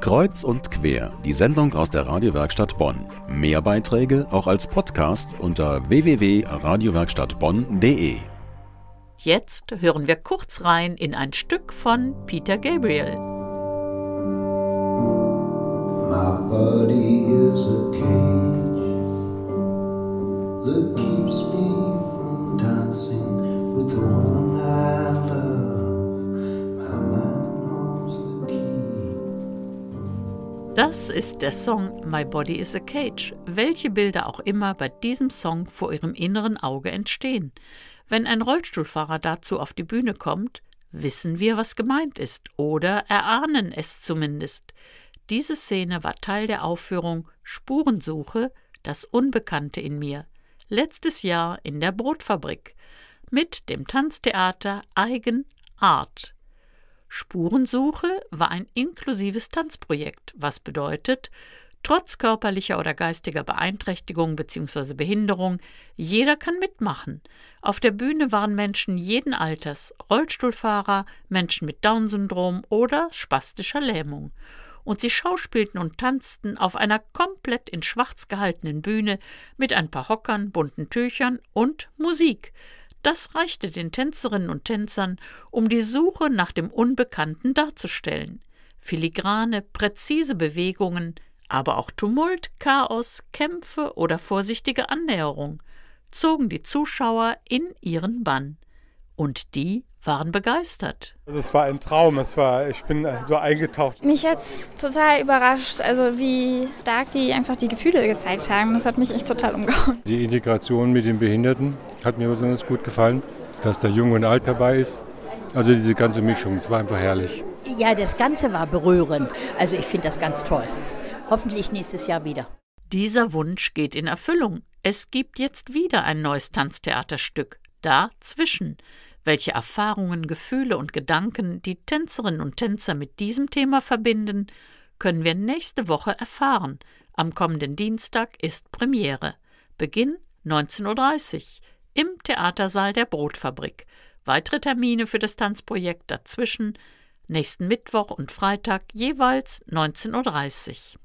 Kreuz und quer, die Sendung aus der Radiowerkstatt Bonn. Mehr Beiträge auch als Podcast unter www.radiowerkstattbonn.de. Jetzt hören wir kurz rein in ein Stück von Peter Gabriel. My body is a cage that keeps Das ist der Song My Body is a Cage, welche Bilder auch immer bei diesem Song vor ihrem inneren Auge entstehen. Wenn ein Rollstuhlfahrer dazu auf die Bühne kommt, wissen wir, was gemeint ist, oder erahnen es zumindest. Diese Szene war Teil der Aufführung Spurensuche, das Unbekannte in mir, letztes Jahr in der Brotfabrik, mit dem Tanztheater Eigen Art. Spurensuche war ein inklusives Tanzprojekt, was bedeutet, trotz körperlicher oder geistiger Beeinträchtigung bzw. Behinderung, jeder kann mitmachen. Auf der Bühne waren Menschen jeden Alters, Rollstuhlfahrer, Menschen mit Down-Syndrom oder spastischer Lähmung und sie schauspielten und tanzten auf einer komplett in schwarz gehaltenen Bühne mit ein paar Hockern, bunten Tüchern und Musik. Das reichte den Tänzerinnen und Tänzern, um die Suche nach dem Unbekannten darzustellen. Filigrane, präzise Bewegungen, aber auch Tumult, Chaos, Kämpfe oder vorsichtige Annäherung zogen die Zuschauer in ihren Bann. Und die waren begeistert. Also es war ein Traum, es war, ich bin so eingetaucht. Mich hat es total überrascht, also wie stark die einfach die Gefühle gezeigt haben. Das hat mich echt total umgehauen. Die Integration mit den Behinderten hat mir besonders gut gefallen, dass da Jung und Alt dabei ist. Also diese ganze Mischung, es war einfach herrlich. Ja, das Ganze war berührend. Also ich finde das ganz toll. Hoffentlich nächstes Jahr wieder. Dieser Wunsch geht in Erfüllung. Es gibt jetzt wieder ein neues Tanztheaterstück. Dazwischen welche Erfahrungen, Gefühle und Gedanken die Tänzerinnen und Tänzer mit diesem Thema verbinden, können wir nächste Woche erfahren. Am kommenden Dienstag ist Premiere. Beginn 19.30 Uhr im Theatersaal der Brotfabrik. Weitere Termine für das Tanzprojekt dazwischen nächsten Mittwoch und Freitag jeweils 19.30 Uhr.